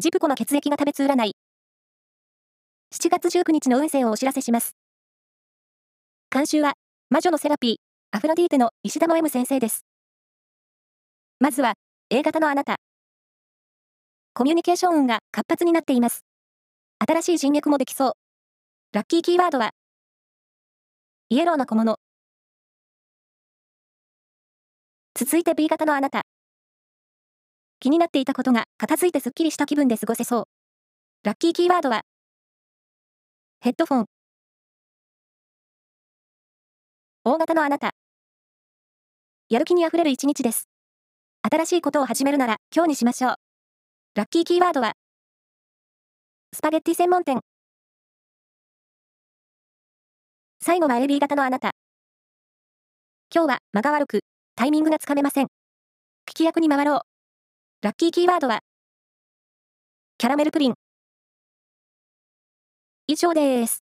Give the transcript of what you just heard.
ジプコの血液が食べつ占い。7月19日の運勢をお知らせします。監修は、魔女のセラピー、アフロディーテの石田の M 先生です。まずは、A 型のあなた。コミュニケーション運が活発になっています。新しい人脈もできそう。ラッキーキーワードは、イエローの小物。続いて B 型のあなた。気になっていたことが片付いてすっきりした気分で過ごせそう。ラッキーキーワードは、ヘッドフォン。大型のあなた。やる気にあふれる一日です。新しいことを始めるなら今日にしましょう。ラッキーキーワードは、スパゲッティ専門店。最後は AB 型のあなた。今日は間が悪く、タイミングがつかめません。聞き役に回ろう。ラッキーキーワードは、キャラメルプリン。以上です。